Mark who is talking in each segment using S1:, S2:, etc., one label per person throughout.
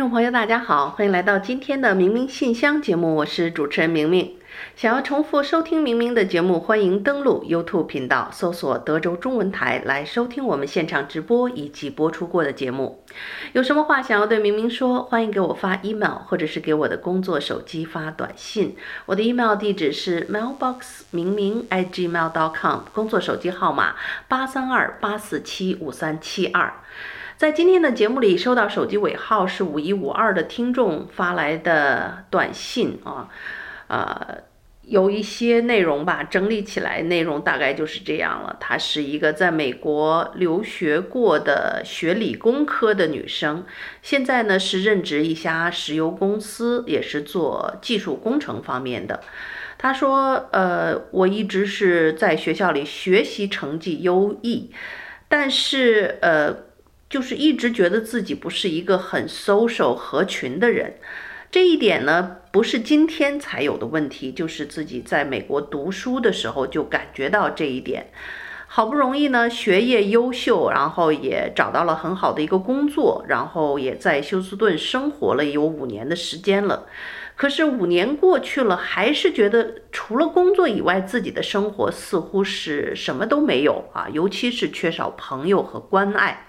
S1: 众朋友，大家好，欢迎来到今天的明明信箱节目，我是主持人明明。想要重复收听明明的节目，欢迎登录 YouTube 频道，搜索德州中文台来收听我们现场直播以及播出过的节目。有什么话想要对明明说，欢迎给我发 email，或者是给我的工作手机发短信。我的 email 地址是 mailbox 明明 @gmail.com，工作手机号码八三二八四七五三七二。在今天的节目里，收到手机尾号是五一五二的听众发来的短信啊，呃，有一些内容吧，整理起来内容大概就是这样了。她是一个在美国留学过的学理工科的女生，现在呢是任职一家石油公司，也是做技术工程方面的。她说：“呃，我一直是在学校里学习成绩优异，但是呃。”就是一直觉得自己不是一个很 social 合群的人，这一点呢，不是今天才有的问题，就是自己在美国读书的时候就感觉到这一点。好不容易呢，学业优秀，然后也找到了很好的一个工作，然后也在休斯顿生活了有五年的时间了。可是五年过去了，还是觉得除了工作以外，自己的生活似乎是什么都没有啊，尤其是缺少朋友和关爱。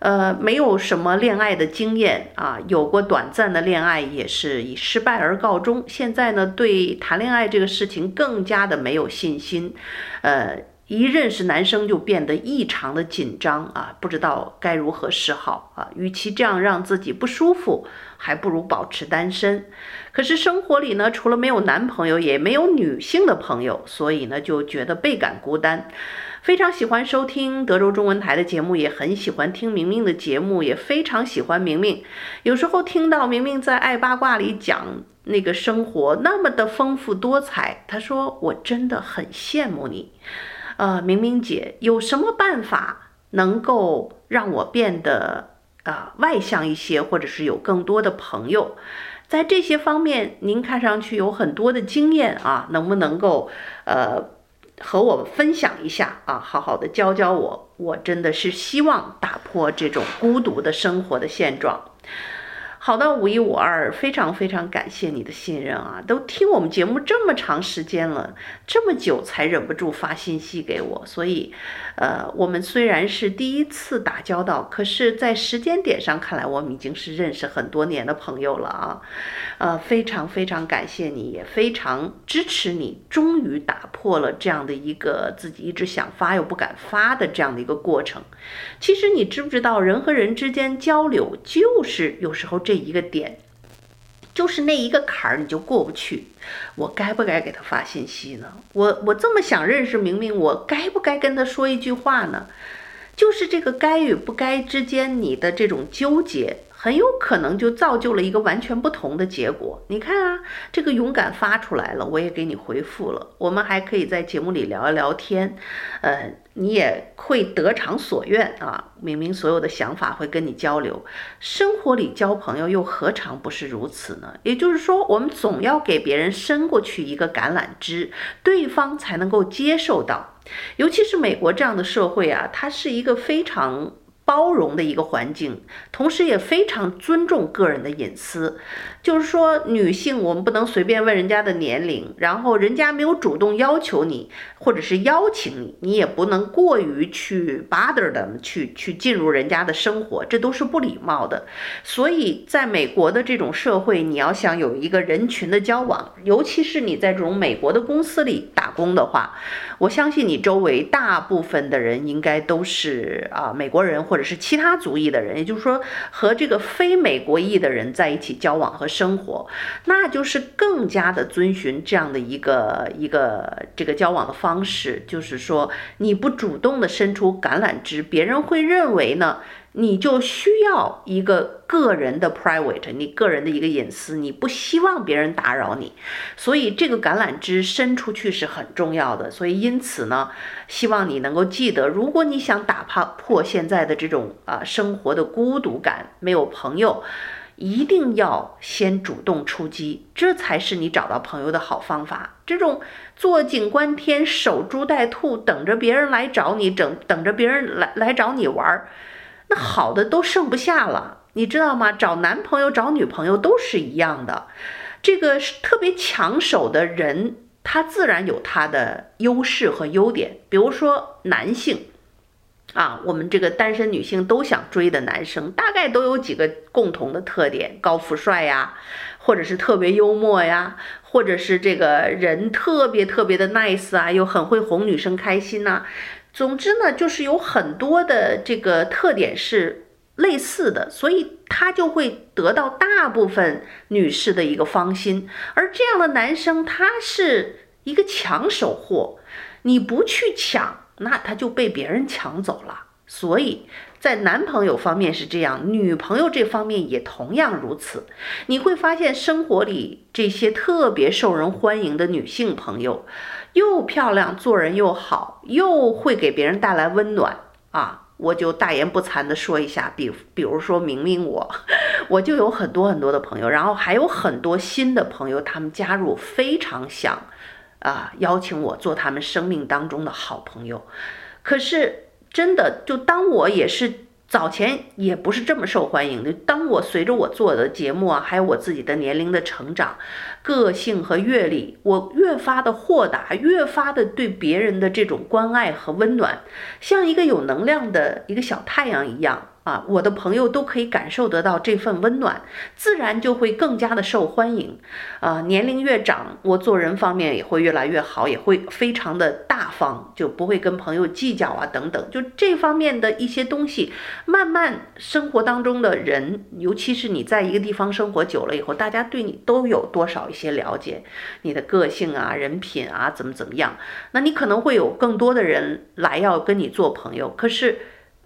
S1: 呃，没有什么恋爱的经验啊，有过短暂的恋爱，也是以失败而告终。现在呢，对谈恋爱这个事情更加的没有信心，呃，一认识男生就变得异常的紧张啊，不知道该如何是好啊。与其这样让自己不舒服，还不如保持单身。可是生活里呢，除了没有男朋友，也没有女性的朋友，所以呢，就觉得倍感孤单。非常喜欢收听德州中文台的节目，也很喜欢听明明的节目，也非常喜欢明明。有时候听到明明在爱八卦里讲那个生活那么的丰富多彩，他说我真的很羡慕你。呃，明明姐有什么办法能够让我变得啊、呃、外向一些，或者是有更多的朋友？在这些方面，您看上去有很多的经验啊，能不能够呃？和我分享一下啊，好好的教教我，我真的是希望打破这种孤独的生活的现状。好的，五一五二，非常非常感谢你的信任啊！都听我们节目这么长时间了，这么久才忍不住发信息给我，所以，呃，我们虽然是第一次打交道，可是，在时间点上看来，我们已经是认识很多年的朋友了啊！呃，非常非常感谢你，也非常支持你，终于打破了这样的一个自己一直想发又不敢发的这样的一个过程。其实你知不知道，人和人之间交流，就是有时候。这一个点，就是那一个坎儿，你就过不去。我该不该给他发信息呢？我我这么想认识明明，我该不该跟他说一句话呢？就是这个该与不该之间，你的这种纠结。很有可能就造就了一个完全不同的结果。你看啊，这个勇敢发出来了，我也给你回复了。我们还可以在节目里聊一聊天，呃，你也会得偿所愿啊。明明所有的想法会跟你交流，生活里交朋友又何尝不是如此呢？也就是说，我们总要给别人伸过去一个橄榄枝，对方才能够接受到。尤其是美国这样的社会啊，它是一个非常。包容的一个环境，同时也非常尊重个人的隐私。就是说，女性我们不能随便问人家的年龄，然后人家没有主动要求你，或者是邀请你，你也不能过于去 bother them，去去进入人家的生活，这都是不礼貌的。所以，在美国的这种社会，你要想有一个人群的交往，尤其是你在这种美国的公司里打工的话，我相信你周围大部分的人应该都是啊美国人或者。是其他族裔的人，也就是说和这个非美国裔的人在一起交往和生活，那就是更加的遵循这样的一个一个这个交往的方式，就是说你不主动的伸出橄榄枝，别人会认为呢。你就需要一个个人的 private，你个人的一个隐私，你不希望别人打扰你，所以这个橄榄枝伸出去是很重要的。所以因此呢，希望你能够记得，如果你想打破破现在的这种啊生活的孤独感，没有朋友，一定要先主动出击，这才是你找到朋友的好方法。这种坐井观天、守株待兔，等着别人来找你，等等着别人来来找你玩儿。那好的都剩不下了，你知道吗？找男朋友、找女朋友都是一样的。这个是特别抢手的人，他自然有他的优势和优点。比如说男性，啊，我们这个单身女性都想追的男生，大概都有几个共同的特点：高富帅呀，或者是特别幽默呀，或者是这个人特别特别的 nice 啊，又很会哄女生开心呐。总之呢，就是有很多的这个特点是类似的，所以他就会得到大部分女士的一个芳心。而这样的男生，他是一个抢手货，你不去抢，那他就被别人抢走了。所以在男朋友方面是这样，女朋友这方面也同样如此。你会发现生活里这些特别受人欢迎的女性朋友。又漂亮，做人又好，又会给别人带来温暖啊！我就大言不惭地说一下，比比如说明明我，我就有很多很多的朋友，然后还有很多新的朋友，他们加入，非常想啊邀请我做他们生命当中的好朋友。可是真的，就当我也是。早前也不是这么受欢迎的。当我随着我做的节目啊，还有我自己的年龄的成长、个性和阅历，我越发的豁达，越发的对别人的这种关爱和温暖，像一个有能量的一个小太阳一样。啊，我的朋友都可以感受得到这份温暖，自然就会更加的受欢迎。啊，年龄越长，我做人方面也会越来越好，也会非常的大方，就不会跟朋友计较啊等等。就这方面的一些东西，慢慢生活当中的人，尤其是你在一个地方生活久了以后，大家对你都有多少一些了解，你的个性啊、人品啊怎么怎么样，那你可能会有更多的人来要跟你做朋友，可是。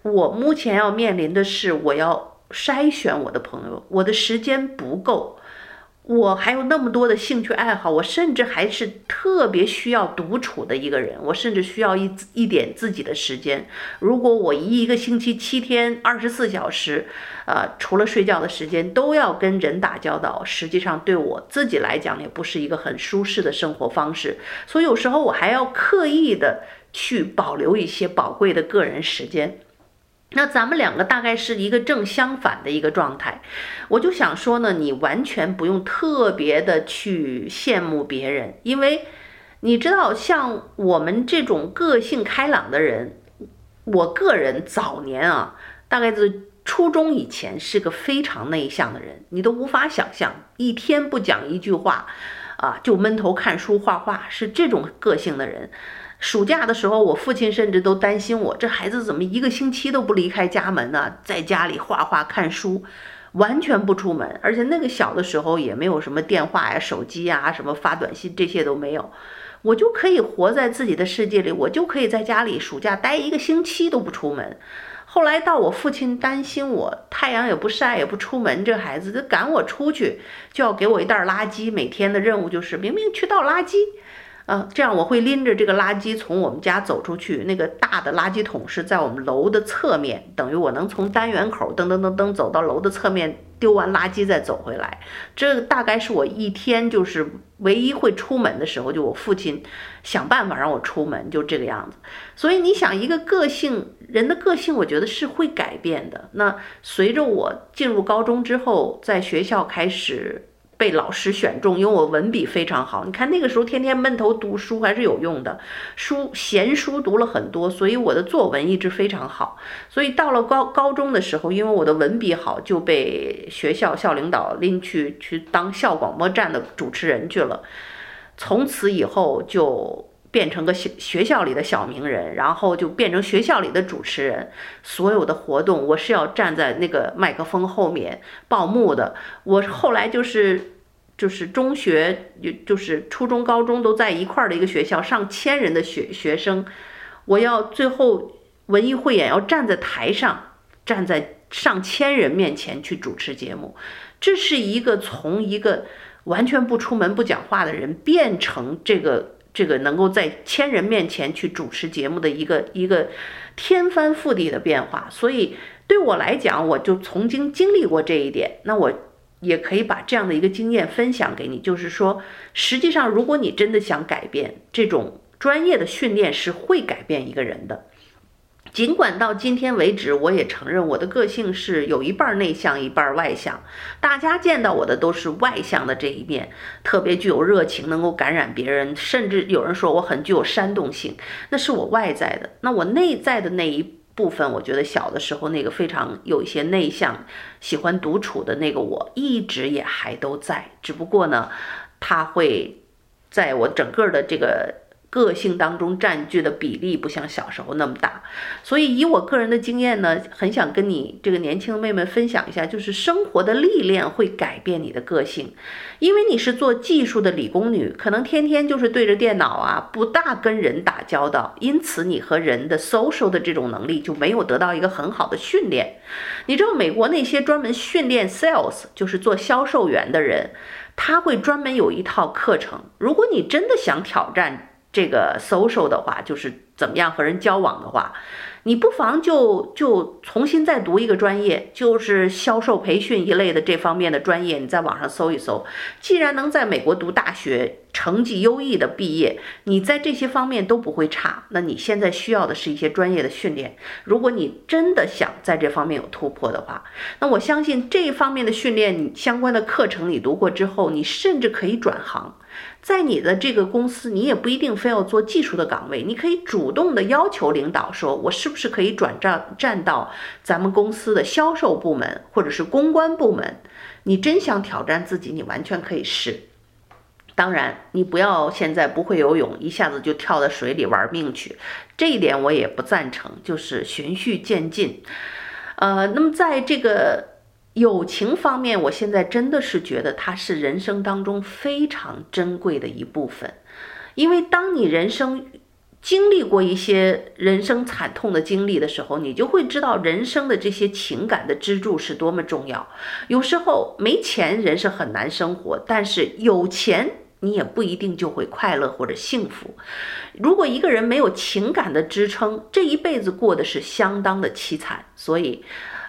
S1: 我目前要面临的是，我要筛选我的朋友，我的时间不够，我还有那么多的兴趣爱好，我甚至还是特别需要独处的一个人，我甚至需要一一点自己的时间。如果我一一个星期七天二十四小时，呃，除了睡觉的时间都要跟人打交道，实际上对我自己来讲也不是一个很舒适的生活方式。所以有时候我还要刻意的去保留一些宝贵的个人时间。那咱们两个大概是一个正相反的一个状态，我就想说呢，你完全不用特别的去羡慕别人，因为你知道，像我们这种个性开朗的人，我个人早年啊，大概是初中以前是个非常内向的人，你都无法想象，一天不讲一句话，啊，就闷头看书画画，是这种个性的人。暑假的时候，我父亲甚至都担心我，这孩子怎么一个星期都不离开家门呢？在家里画画看书，完全不出门。而且那个小的时候也没有什么电话呀、手机呀、什么发短信这些都没有，我就可以活在自己的世界里，我就可以在家里暑假待一个星期都不出门。后来到我父亲担心我太阳也不晒也不出门，这孩子就赶我出去，就要给我一袋垃圾，每天的任务就是明明去倒垃圾。啊，这样我会拎着这个垃圾从我们家走出去。那个大的垃圾桶是在我们楼的侧面，等于我能从单元口噔噔噔噔走到楼的侧面，丢完垃圾再走回来。这大概是我一天就是唯一会出门的时候，就我父亲想办法让我出门，就这个样子。所以你想，一个个性人的个性，我觉得是会改变的。那随着我进入高中之后，在学校开始。被老师选中，因为我文笔非常好。你看那个时候天天闷头读书还是有用的，书闲书读了很多，所以我的作文一直非常好。所以到了高高中的时候，因为我的文笔好，就被学校校领导拎去去当校广播站的主持人去了。从此以后就变成个学学校里的小名人，然后就变成学校里的主持人。所有的活动，我是要站在那个麦克风后面报幕的。我后来就是就是中学，就就是初中、高中都在一块儿的一个学校，上千人的学学生，我要最后文艺汇演要站在台上，站在上千人面前去主持节目。这是一个从一个完全不出门不讲话的人变成这个。这个能够在千人面前去主持节目的一个一个天翻覆地的变化，所以对我来讲，我就曾经经历过这一点，那我也可以把这样的一个经验分享给你，就是说，实际上，如果你真的想改变，这种专业的训练是会改变一个人的。尽管到今天为止，我也承认我的个性是有一半内向，一半外向。大家见到我的都是外向的这一面，特别具有热情，能够感染别人，甚至有人说我很具有煽动性，那是我外在的。那我内在的那一部分，我觉得小的时候那个非常有一些内向、喜欢独处的那个我，一直也还都在，只不过呢，它会在我整个的这个。个性当中占据的比例不像小时候那么大，所以以我个人的经验呢，很想跟你这个年轻的妹妹分享一下，就是生活的历练会改变你的个性，因为你是做技术的理工女，可能天天就是对着电脑啊，不大跟人打交道，因此你和人的 social 的这种能力就没有得到一个很好的训练。你知道美国那些专门训练 sales，就是做销售员的人，他会专门有一套课程，如果你真的想挑战。这个 social 的话，就是怎么样和人交往的话，你不妨就就重新再读一个专业，就是销售培训一类的这方面的专业，你在网上搜一搜。既然能在美国读大学，成绩优异的毕业，你在这些方面都不会差。那你现在需要的是一些专业的训练。如果你真的想在这方面有突破的话，那我相信这一方面的训练，你相关的课程你读过之后，你甚至可以转行。在你的这个公司，你也不一定非要做技术的岗位，你可以主动的要求领导说，我是不是可以转战站到咱们公司的销售部门或者是公关部门？你真想挑战自己，你完全可以试。当然，你不要现在不会游泳，一下子就跳到水里玩命去，这一点我也不赞成，就是循序渐进。呃，那么在这个。友情方面，我现在真的是觉得它是人生当中非常珍贵的一部分，因为当你人生经历过一些人生惨痛的经历的时候，你就会知道人生的这些情感的支柱是多么重要。有时候没钱人是很难生活，但是有钱你也不一定就会快乐或者幸福。如果一个人没有情感的支撑，这一辈子过得是相当的凄惨。所以。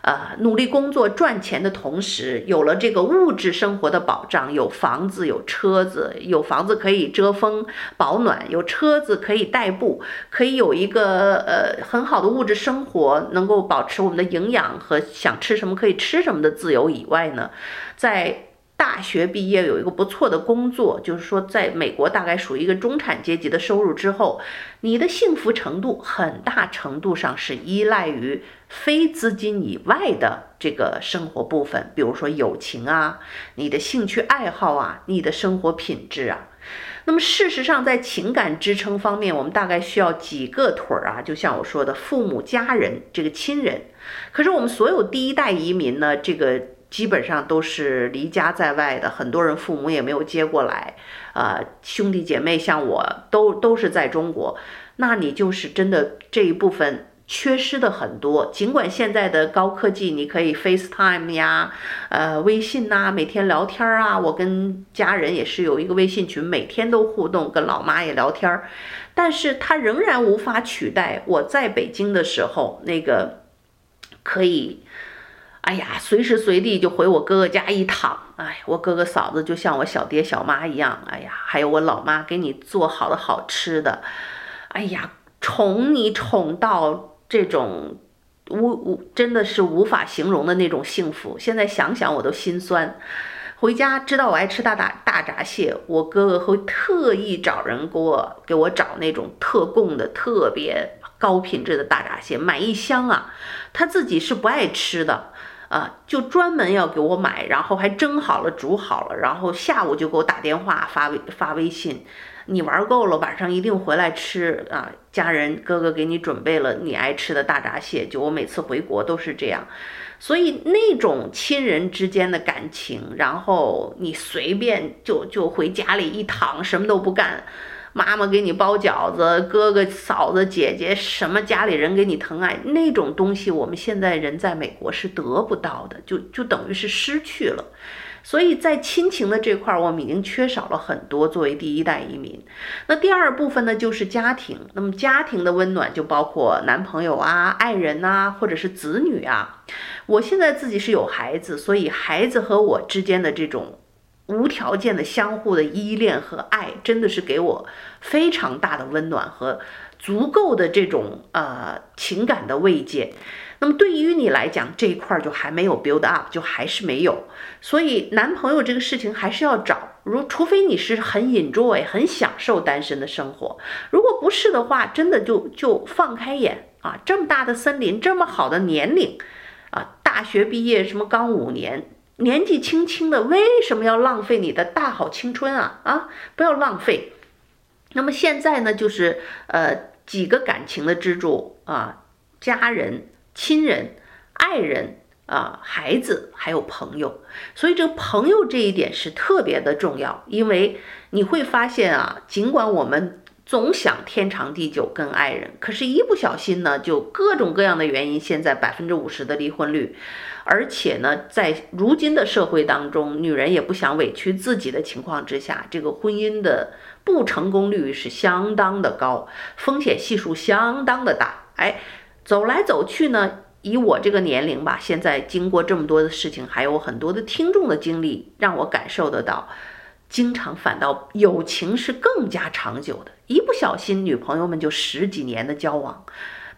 S1: 呃，努力工作赚钱的同时，有了这个物质生活的保障，有房子，有车子，有房子可以遮风保暖，有车子可以代步，可以有一个呃很好的物质生活，能够保持我们的营养和想吃什么可以吃什么的自由以外呢，在。大学毕业有一个不错的工作，就是说，在美国大概属于一个中产阶级的收入之后，你的幸福程度很大程度上是依赖于非资金以外的这个生活部分，比如说友情啊，你的兴趣爱好啊，你的生活品质啊。那么事实上，在情感支撑方面，我们大概需要几个腿儿啊，就像我说的，父母、家人，这个亲人。可是我们所有第一代移民呢，这个。基本上都是离家在外的，很多人父母也没有接过来，呃，兄弟姐妹像我都都是在中国，那你就是真的这一部分缺失的很多。尽管现在的高科技，你可以 FaceTime 呀，呃，微信呐，每天聊天啊，我跟家人也是有一个微信群，每天都互动，跟老妈也聊天，但是它仍然无法取代我在北京的时候那个可以。哎呀，随时随地就回我哥哥家一躺，哎，我哥哥嫂子就像我小爹小妈一样，哎呀，还有我老妈给你做好的好吃的，哎呀，宠你宠到这种无无真的是无法形容的那种幸福。现在想想我都心酸。回家知道我爱吃大大大闸蟹，我哥哥会特意找人给我给我找那种特供的特别高品质的大闸蟹，买一箱啊，他自己是不爱吃的。啊，就专门要给我买，然后还蒸好了、煮好了，然后下午就给我打电话、发微发微信，你玩够了，晚上一定回来吃啊！家人哥哥给你准备了你爱吃的大闸蟹，就我每次回国都是这样，所以那种亲人之间的感情，然后你随便就就回家里一躺，什么都不干。妈妈给你包饺子，哥哥、嫂子、姐姐，什么家里人给你疼爱，那种东西我们现在人在美国是得不到的，就就等于是失去了。所以在亲情的这块，我们已经缺少了很多。作为第一代移民，那第二部分呢，就是家庭。那么家庭的温暖就包括男朋友啊、爱人啊，或者是子女啊。我现在自己是有孩子，所以孩子和我之间的这种。无条件的相互的依恋和爱，真的是给我非常大的温暖和足够的这种呃情感的慰藉。那么对于你来讲，这一块就还没有 build up，就还是没有。所以男朋友这个事情还是要找，如除非你是很 enjoy、很享受单身的生活，如果不是的话，真的就就放开眼啊！这么大的森林，这么好的年龄啊，大学毕业什么刚五年。年纪轻轻的，为什么要浪费你的大好青春啊？啊，不要浪费。那么现在呢，就是呃几个感情的支柱啊，家人、亲人、爱人啊，孩子，还有朋友。所以这个朋友这一点是特别的重要，因为你会发现啊，尽管我们。总想天长地久跟爱人，可是，一不小心呢，就各种各样的原因，现在百分之五十的离婚率，而且呢，在如今的社会当中，女人也不想委屈自己的情况之下，这个婚姻的不成功率是相当的高，风险系数相当的大。哎，走来走去呢，以我这个年龄吧，现在经过这么多的事情，还有很多的听众的经历，让我感受得到。经常反倒友情是更加长久的，一不小心女朋友们就十几年的交往，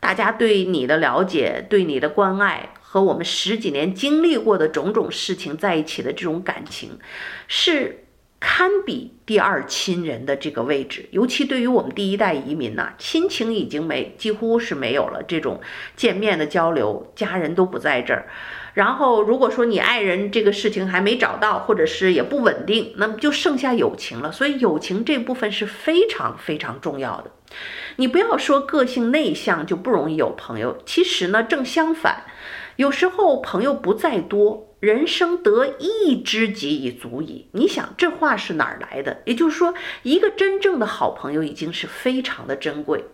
S1: 大家对你的了解、对你的关爱和我们十几年经历过的种种事情在一起的这种感情，是堪比第二亲人的这个位置。尤其对于我们第一代移民呐、亲情已经没，几乎是没有了这种见面的交流，家人都不在这儿。然后，如果说你爱人这个事情还没找到，或者是也不稳定，那么就剩下友情了。所以，友情这部分是非常非常重要的。你不要说个性内向就不容易有朋友，其实呢，正相反，有时候朋友不在多，人生得一知己已足矣。你想这话是哪儿来的？也就是说，一个真正的好朋友已经是非常的珍贵。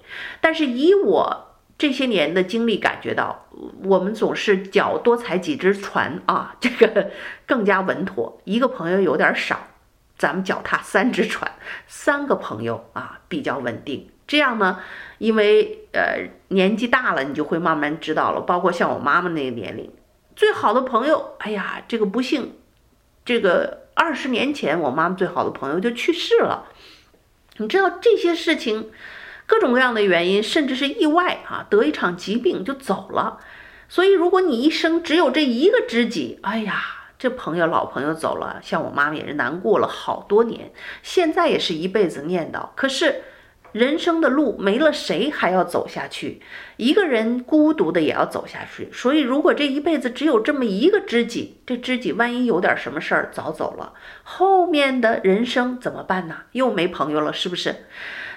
S1: 但是以我。这些年的经历，感觉到我们总是脚多踩几只船啊，这个更加稳妥。一个朋友有点少，咱们脚踏三只船，三个朋友啊比较稳定。这样呢，因为呃年纪大了，你就会慢慢知道了。包括像我妈妈那个年龄，最好的朋友，哎呀，这个不幸，这个二十年前我妈妈最好的朋友就去世了。你知道这些事情。各种各样的原因，甚至是意外啊，得一场疾病就走了。所以，如果你一生只有这一个知己，哎呀，这朋友老朋友走了，像我妈妈也是难过了好多年，现在也是一辈子念叨。可是，人生的路没了谁还要走下去？一个人孤独的也要走下去。所以，如果这一辈子只有这么一个知己，这知己万一有点什么事儿早走了，后面的人生怎么办呢？又没朋友了，是不是？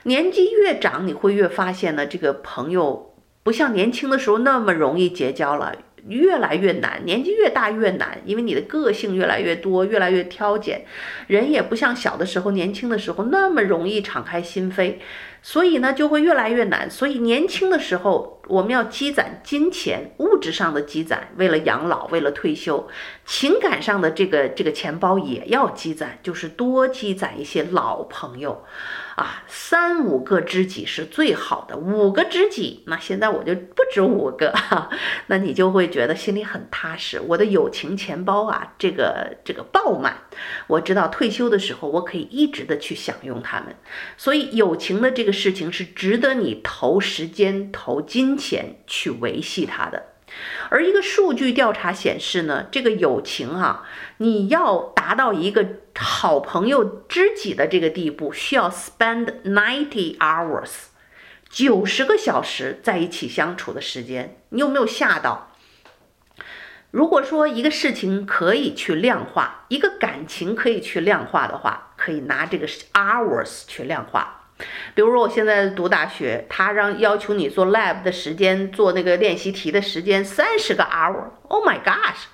S1: 年纪越长，你会越发现呢，这个朋友不像年轻的时候那么容易结交了，越来越难。年纪越大越难，因为你的个性越来越多，越来越挑拣，人也不像小的时候、年轻的时候那么容易敞开心扉，所以呢，就会越来越难。所以年轻的时候，我们要积攒金钱、物质上的积攒，为了养老，为了退休；情感上的这个这个钱包也要积攒，就是多积攒一些老朋友。啊，三五个知己是最好的，五个知己，那现在我就不止五个，哈，那你就会觉得心里很踏实。我的友情钱包啊，这个这个爆满，我知道退休的时候我可以一直的去享用它们。所以友情的这个事情是值得你投时间、投金钱去维系它的。而一个数据调查显示呢，这个友情啊，你要达到一个好朋友、知己的这个地步，需要 spend ninety hours，九十个小时在一起相处的时间。你有没有吓到？如果说一个事情可以去量化，一个感情可以去量化的话，可以拿这个 hours 去量化。比如说，我现在读大学，他让要求你做 lab 的时间，做那个练习题的时间三十个 hour。Oh my gosh！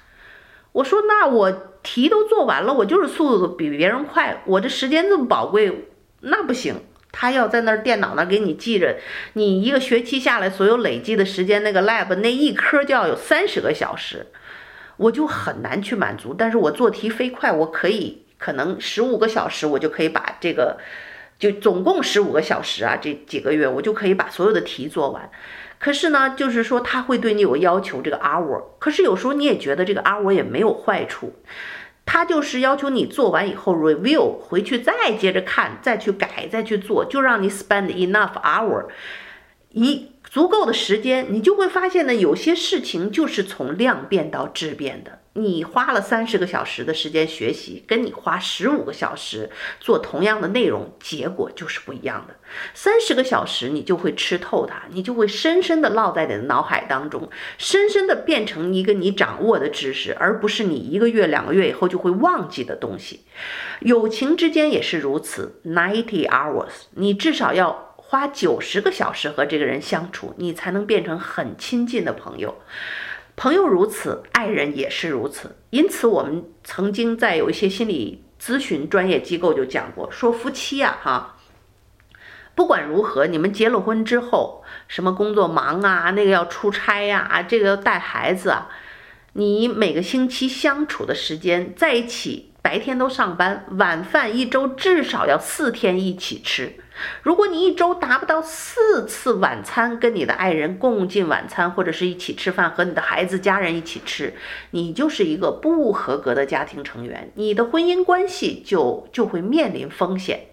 S1: 我说，那我题都做完了，我就是速度比别人快，我这时间这么宝贵，那不行。他要在那儿电脑那儿给你记着，你一个学期下来所有累计的时间，那个 lab 那一科就要有三十个小时，我就很难去满足。但是我做题飞快，我可以可能十五个小时，我就可以把这个。就总共十五个小时啊，这几个月我就可以把所有的题做完。可是呢，就是说他会对你有要求，这个 hour。可是有时候你也觉得这个 hour 也没有坏处，他就是要求你做完以后 review 回去再接着看，再去改，再去做，就让你 spend enough hour，一足够的时间，你就会发现呢，有些事情就是从量变到质变的。你花了三十个小时的时间学习，跟你花十五个小时做同样的内容，结果就是不一样的。三十个小时你就会吃透它，你就会深深的烙在你的脑海当中，深深的变成一个你掌握的知识，而不是你一个月、两个月以后就会忘记的东西。友情之间也是如此，ninety hours，你至少要花九十个小时和这个人相处，你才能变成很亲近的朋友。朋友如此，爱人也是如此。因此，我们曾经在有一些心理咨询专业机构就讲过，说夫妻呀，哈，不管如何，你们结了婚之后，什么工作忙啊，那个要出差呀，这个要带孩子啊，你每个星期相处的时间在一起，白天都上班，晚饭一周至少要四天一起吃。如果你一周达不到四次晚餐，跟你的爱人共进晚餐，或者是一起吃饭，和你的孩子家人一起吃，你就是一个不合格的家庭成员，你的婚姻关系就就会面临风险。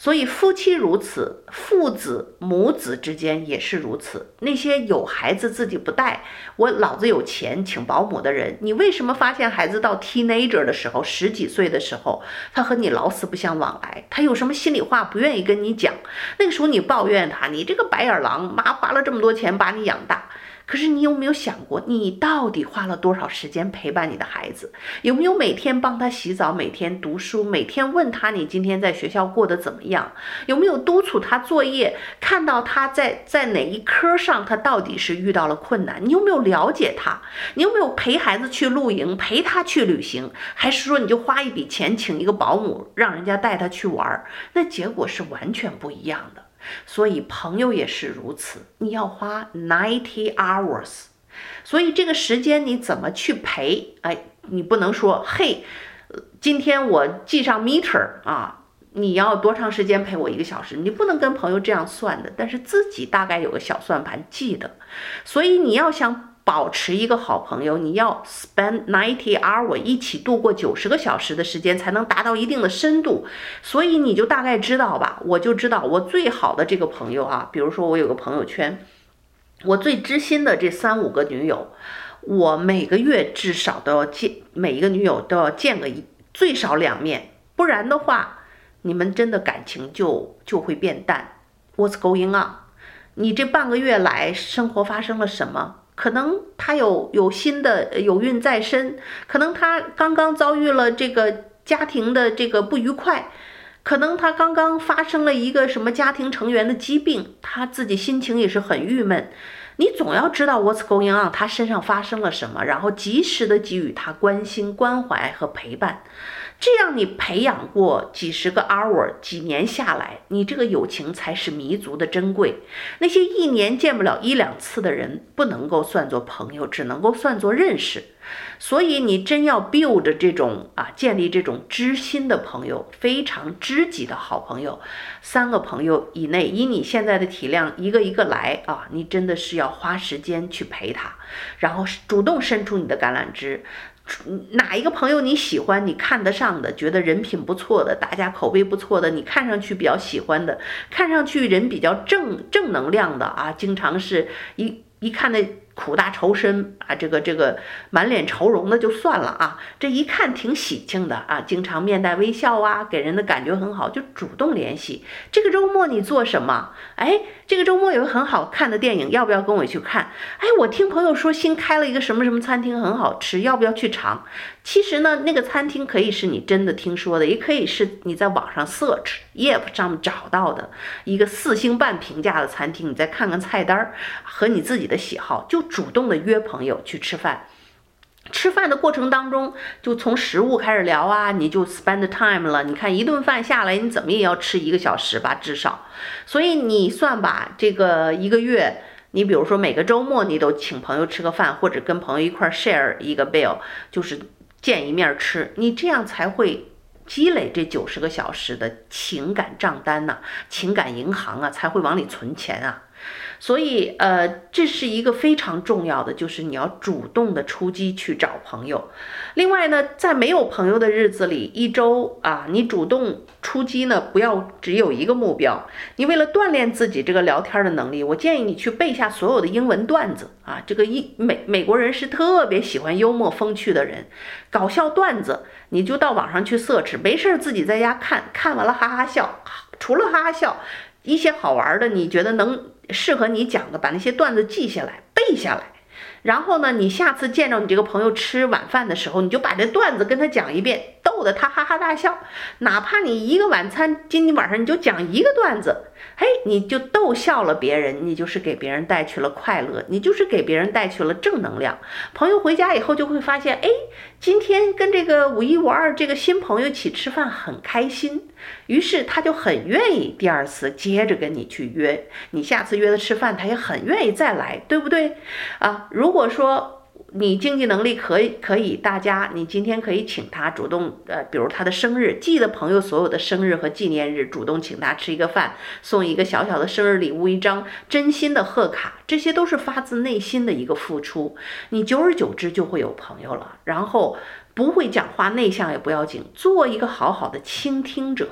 S1: 所以夫妻如此，父子母子之间也是如此。那些有孩子自己不带，我老子有钱请保姆的人，你为什么发现孩子到 teenager 的时候，十几岁的时候，他和你老死不相往来？他有什么心里话不愿意跟你讲？那个时候你抱怨他，你这个白眼狼，妈花了这么多钱把你养大。可是你有没有想过，你到底花了多少时间陪伴你的孩子？有没有每天帮他洗澡，每天读书，每天问他你今天在学校过得怎么样？有没有督促他作业？看到他在在哪一科上，他到底是遇到了困难？你有没有了解他？你有没有陪孩子去露营，陪他去旅行？还是说你就花一笔钱请一个保姆，让人家带他去玩？那结果是完全不一样的。所以朋友也是如此，你要花 ninety hours，所以这个时间你怎么去陪？哎，你不能说嘿，今天我记上 meter 啊，你要多长时间陪我一个小时？你不能跟朋友这样算的，但是自己大概有个小算盘记得。所以你要想。保持一个好朋友，你要 spend ninety hour 一起度过九十个小时的时间，才能达到一定的深度。所以你就大概知道吧，我就知道我最好的这个朋友啊，比如说我有个朋友圈，我最知心的这三五个女友，我每个月至少都要见，每一个女友都要见个一最少两面，不然的话，你们真的感情就就会变淡。What's going on？你这半个月来生活发生了什么？可能他有有新的有孕在身，可能他刚刚遭遇了这个家庭的这个不愉快，可能他刚刚发生了一个什么家庭成员的疾病，他自己心情也是很郁闷。你总要知道 what's going on，他身上发生了什么，然后及时的给予他关心、关怀和陪伴。这样你培养过几十个 hour，几年下来，你这个友情才是弥足的珍贵。那些一年见不了一两次的人，不能够算作朋友，只能够算作认识。所以你真要 build 这种啊，建立这种知心的朋友，非常知己的好朋友，三个朋友以内，以你现在的体量，一个一个来啊，你真的是要花时间去陪他，然后主动伸出你的橄榄枝。哪一个朋友你喜欢，你看得上的，觉得人品不错的，大家口碑不错的，你看上去比较喜欢的，看上去人比较正正能量的啊，经常是一一看那苦大仇深啊，这个这个满脸愁容的就算了啊，这一看挺喜庆的啊，经常面带微笑啊，给人的感觉很好，就主动联系。这个周末你做什么？哎，这个周末有个很好看的电影，要不要跟我去看？哎，我听朋友说新开了一个什么什么餐厅很好吃，要不要去尝？其实呢，那个餐厅可以是你真的听说的，也可以是你在网上 search Yelp 上面找到的一个四星半评价的餐厅，你再看看菜单和你自己的喜好，就主动的约朋友去吃饭。吃饭的过程当中，就从食物开始聊啊，你就 spend time 了。你看一顿饭下来，你怎么也要吃一个小时吧，至少。所以你算吧，这个一个月，你比如说每个周末你都请朋友吃个饭，或者跟朋友一块 share 一个 bill，就是。见一面吃，你这样才会积累这九十个小时的情感账单呢、情感银行啊，才会往里存钱啊。所以，呃，这是一个非常重要的，就是你要主动的出击去找朋友。另外呢，在没有朋友的日子里，一周啊，你主动出击呢，不要只有一个目标。你为了锻炼自己这个聊天的能力，我建议你去背下所有的英文段子啊。这个一美美国人是特别喜欢幽默风趣的人，搞笑段子，你就到网上去搜吃没事自己在家看看完了哈哈笑。除了哈哈笑，一些好玩的，你觉得能。适合你讲的，把那些段子记下来，背下来，然后呢，你下次见着你这个朋友吃晚饭的时候，你就把这段子跟他讲一遍，逗得他哈哈大笑。哪怕你一个晚餐，今天晚上你就讲一个段子。嘿，你就逗笑了别人，你就是给别人带去了快乐，你就是给别人带去了正能量。朋友回家以后就会发现，哎，今天跟这个五一五二这个新朋友一起吃饭很开心，于是他就很愿意第二次接着跟你去约，你下次约他吃饭，他也很愿意再来，对不对？啊，如果说。你经济能力可以，可以，大家，你今天可以请他主动，呃，比如他的生日，记得朋友所有的生日和纪念日，主动请他吃一个饭，送一个小小的生日礼物，一张真心的贺卡，这些都是发自内心的一个付出。你久而久之就会有朋友了。然后不会讲话，内向也不要紧，做一个好好的倾听者，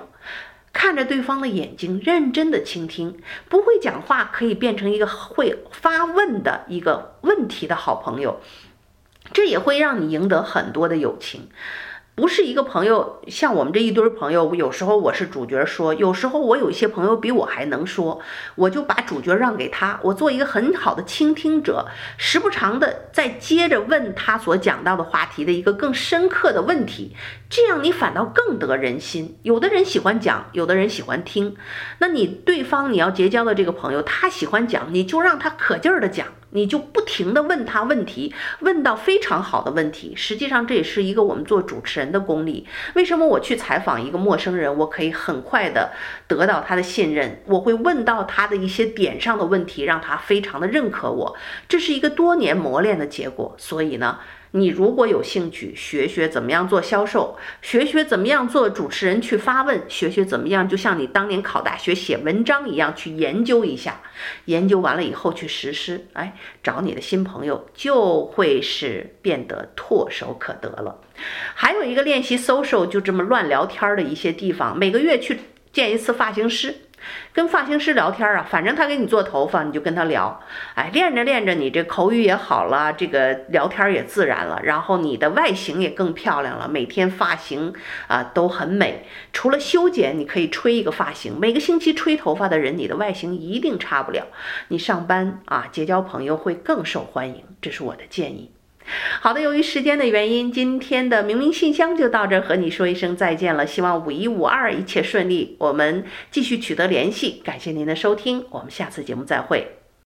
S1: 看着对方的眼睛，认真的倾听。不会讲话可以变成一个会发问的一个问题的好朋友。这也会让你赢得很多的友情。不是一个朋友，像我们这一堆朋友，有时候我是主角说，有时候我有一些朋友比我还能说，我就把主角让给他，我做一个很好的倾听者，时不常的再接着问他所讲到的话题的一个更深刻的问题，这样你反倒更得人心。有的人喜欢讲，有的人喜欢听，那你对方你要结交的这个朋友，他喜欢讲，你就让他可劲儿的讲。你就不停的问他问题，问到非常好的问题。实际上，这也是一个我们做主持人的功力。为什么我去采访一个陌生人，我可以很快的得到他的信任？我会问到他的一些点上的问题，让他非常的认可我。这是一个多年磨练的结果。所以呢。你如果有兴趣学学怎么样做销售，学学怎么样做主持人去发问，学学怎么样，就像你当年考大学写文章一样去研究一下，研究完了以后去实施，哎，找你的新朋友就会是变得唾手可得了。还有一个练习 social 就这么乱聊天的一些地方，每个月去见一次发型师。跟发型师聊天啊，反正他给你做头发，你就跟他聊。哎，练着练着，你这口语也好了，这个聊天也自然了，然后你的外形也更漂亮了。每天发型啊都很美，除了修剪，你可以吹一个发型。每个星期吹头发的人，你的外形一定差不了。你上班啊，结交朋友会更受欢迎，这是我的建议。好的，由于时间的原因，今天的明明信箱就到这儿，和你说一声再见了。希望五一五二一切顺利，我们继续取得联系。感谢您的收听，我们下次节目再会。